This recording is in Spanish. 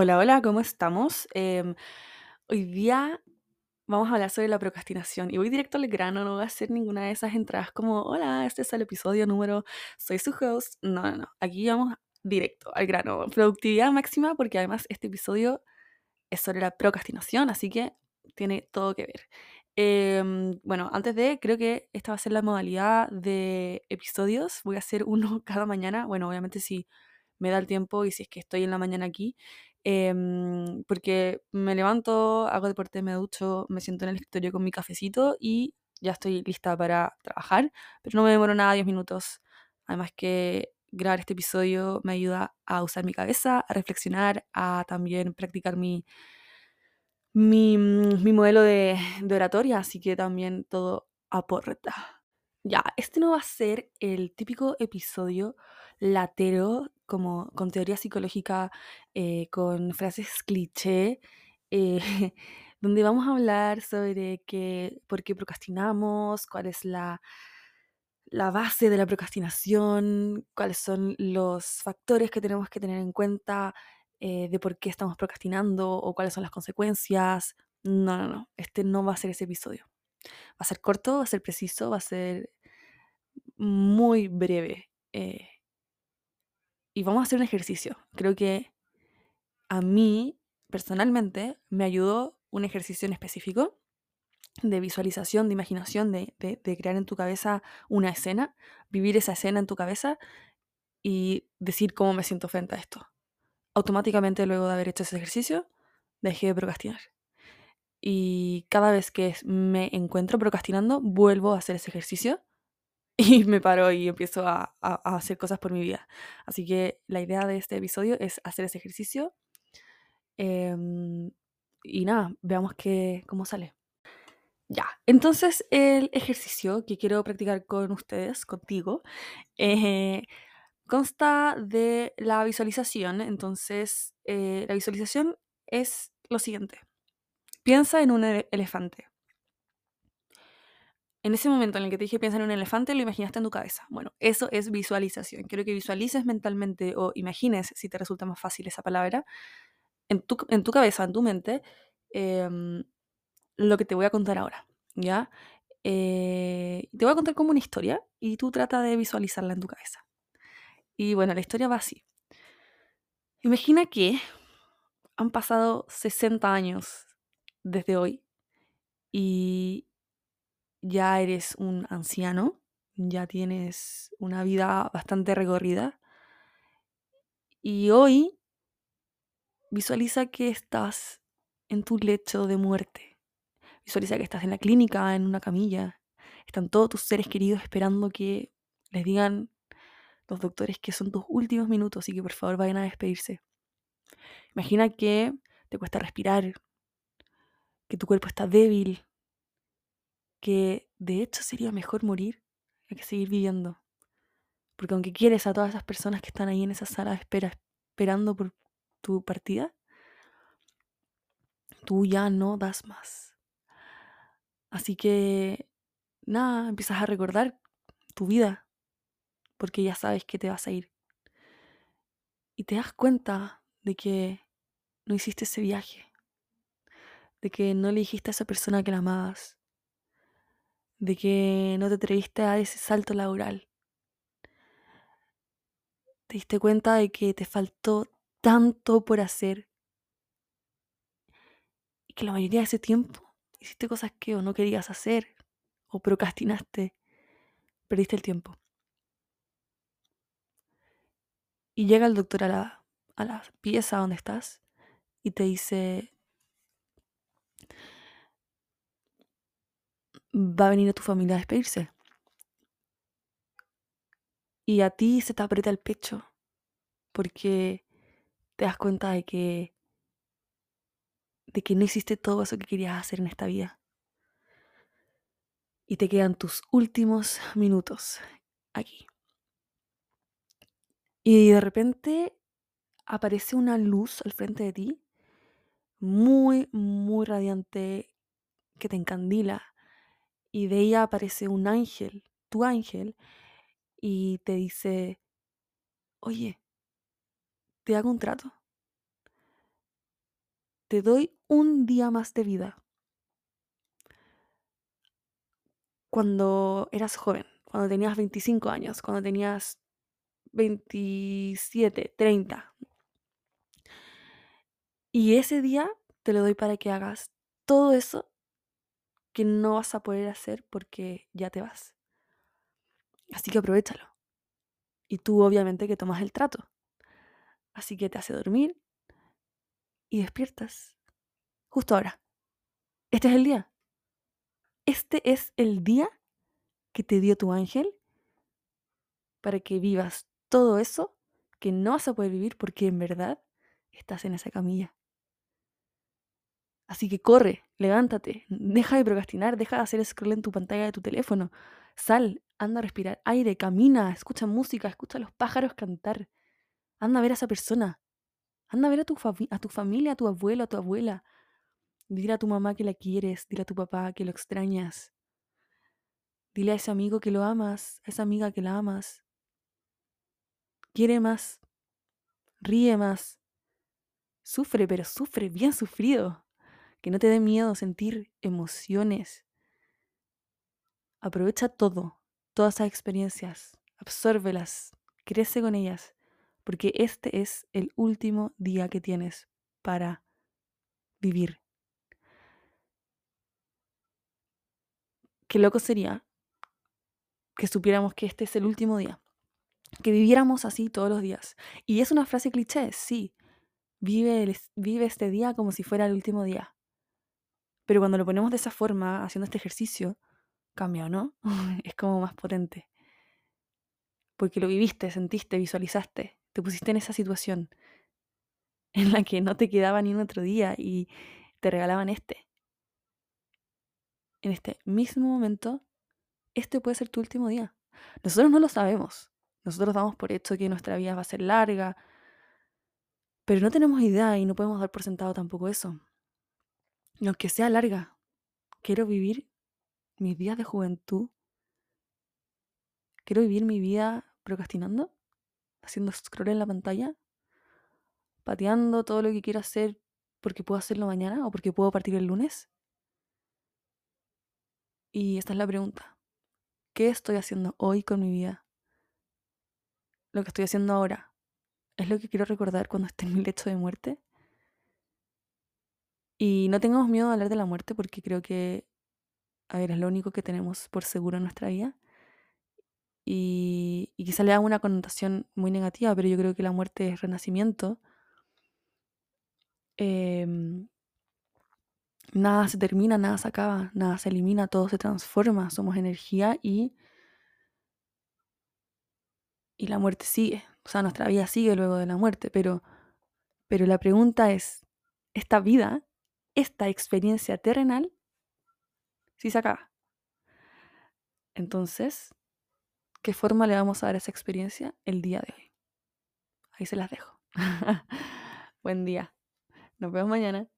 Hola, hola, ¿cómo estamos? Em, hoy día vamos a hablar sobre la procrastinación y voy directo al grano, no voy a hacer ninguna de esas entradas como, hola, este es el episodio número, soy su host. No, no, no, aquí vamos directo al grano, productividad máxima porque además este episodio es sobre la procrastinación, así que tiene todo que ver. Em, bueno, antes de, creo que esta va a ser la modalidad de episodios, voy a hacer uno cada mañana, bueno, obviamente si me da el tiempo y si es que estoy en la mañana aquí, em, porque me levanto, hago deporte, me ducho, me siento en el escritorio con mi cafecito y ya estoy lista para trabajar, pero no me demoro nada 10 minutos. Además que grabar este episodio me ayuda a usar mi cabeza, a reflexionar, a también practicar mi, mi, mm, mi modelo de, de oratoria, así que también todo aporta. Ya, este no va a ser el típico episodio latero, como con teoría psicológica, eh, con frases cliché, eh, donde vamos a hablar sobre que, por qué procrastinamos, cuál es la, la base de la procrastinación, cuáles son los factores que tenemos que tener en cuenta eh, de por qué estamos procrastinando o cuáles son las consecuencias. No, no, no, este no va a ser ese episodio. Va a ser corto, va a ser preciso, va a ser muy breve. eh, y vamos a hacer un ejercicio. Creo que a mí, personalmente, me ayudó un ejercicio en específico de visualización, de imaginación, de, crear en tu cabeza una escena, vivir esa escena en tu cabeza y decir cómo me siento frente a esto. Automáticamente, luego de haber hecho ese ejercicio, dejé de procrastinar. Y cada vez que me encuentro procrastinando, vuelvo a hacer ese ejercicio y me paro y empiezo a, hacer cosas por mi vida. Así que la idea de este episodio es hacer ese ejercicio em, y nada, veamos qué, cómo sale. Ya, entonces el ejercicio que quiero practicar con ustedes, contigo, eh, consta de la visualización. Entonces, eh, la visualización es lo siguiente. Piensa en un ele- elefante. En ese momento en el que te dije piensa en un elefante, lo imaginaste en tu cabeza. Bueno, eso es visualización. Quiero que visualices mentalmente o imagines, si te resulta más fácil esa palabra, en tu, en tu cabeza, en tu mente, em, lo que te voy a contar ahora. ¿Ya? Eh, te voy a contar como una historia y tú trata de visualizarla en tu cabeza. Y bueno, la historia va así. Imagina que han pasado 60 años desde hoy y ya eres un anciano, ya tienes una vida bastante recorrida y hoy visualiza que estás en tu lecho de muerte. Visualiza que estás en la clínica, en una camilla. Están todos tus seres queridos esperando que les digan los doctores que son tus últimos minutos y que por favor vayan a despedirse. Imagina que te cuesta respirar, que tu cuerpo está débil, que de hecho sería mejor morir que seguir viviendo. Porque aunque quieres a todas esas personas que están ahí en esa sala de espera esperando por tu partida, tú ya no das más. Así que, nada, empiezas a recordar tu vida, porque ya sabes que te vas a ir. Y te das cuenta de que no hiciste ese viaje, de que no le dijiste a esa persona que la amabas, de que no te atreviste a ese salto laboral. Te diste cuenta de que te faltó tanto por hacer y que la mayoría de ese tiempo hiciste cosas que o no querías hacer o procrastinaste, perdiste el tiempo. Y llega el doctor a a la pieza donde estás y te dice, va a venir a tu familia a despedirse. Y a ti se te aprieta el pecho porque te das cuenta de que, de que no hiciste todo eso que querías hacer en esta vida. Y te quedan tus últimos minutos aquí. Y de repente aparece una luz al frente de ti, muy, muy radiante, que te encandila. Y de ella aparece un ángel, tu ángel, y te dice, oye, te hago un trato. te doy un día más de vida. Cuando eras joven, cuando tenías 25 años, cuando tenías 27, 30. Y ese día te lo doy para que hagas todo eso que no vas a poder hacer porque ya te vas. Así que aprovechalo. Y tú obviamente que tomas el trato. Así que te hace dormir y despiertas. Justo ahora. Este es el día. Este es el día que te dio tu ángel para que vivas todo eso que no vas a poder vivir porque en verdad estás en esa camilla. Así que corre, levántate, deja de procrastinar, deja de hacer scroll en tu pantalla de tu teléfono. Sal, anda a respirar aire, camina, escucha música, escucha a los pájaros cantar. Anda a ver a esa persona. Anda a ver a tu, a tu familia, a tu abuelo, a tu abuela. Dile a tu mamá que la quieres, dile a tu papá que lo extrañas. Dile a ese amigo que lo amas, a esa amiga que la amas. Quiere más, ríe más. Sufre, pero sufre bien sufrido. Que no te dé miedo sentir emociones. Aprovecha todo, todas esas experiencias, absórbelas, crece con ellas, porque este es el último día que tienes para vivir. Qué loco sería que supiéramos que este es el último día, que viviéramos así todos los días. Y es una frase cliché, sí, vive, vive este día como si fuera el último día. Pero cuando lo ponemos de esa forma, haciendo este ejercicio, cambia, ¿no? es como más potente. Porque lo viviste, sentiste, visualizaste, te pusiste en esa situación en la que no te quedaba ni un otro día y te regalaban este. En este mismo momento, este puede ser tu último día. Nosotros no lo sabemos. Nosotros damos por hecho que nuestra vida va a ser larga, pero no tenemos idea y no podemos dar por sentado tampoco eso aunque sea larga, quiero vivir mis días de juventud. Quiero vivir mi vida procrastinando, haciendo scroll en la pantalla, pateando todo lo que quiero hacer porque puedo hacerlo mañana o porque puedo partir el lunes. Y esta es la pregunta. ¿Qué estoy haciendo hoy con mi vida? Lo que estoy haciendo ahora, ¿es lo que quiero recordar cuando esté en mi lecho de muerte? Y no tengamos miedo de hablar de la muerte porque creo que, a ver, es lo único que tenemos por seguro en nuestra vida. Y, quizá le da una connotación muy negativa, pero yo creo que la muerte es renacimiento. Em, nada se termina, nada se acaba, nada se elimina, todo se transforma, somos energía y, y la muerte sigue. O sea, nuestra vida sigue luego de la muerte, pero, pero la pregunta es, ¿esta vida esta experiencia terrenal si se acaba. Entonces, ¿qué forma le vamos a dar a esa experiencia el día de hoy? Ahí se las dejo. Buen día. Nos vemos mañana.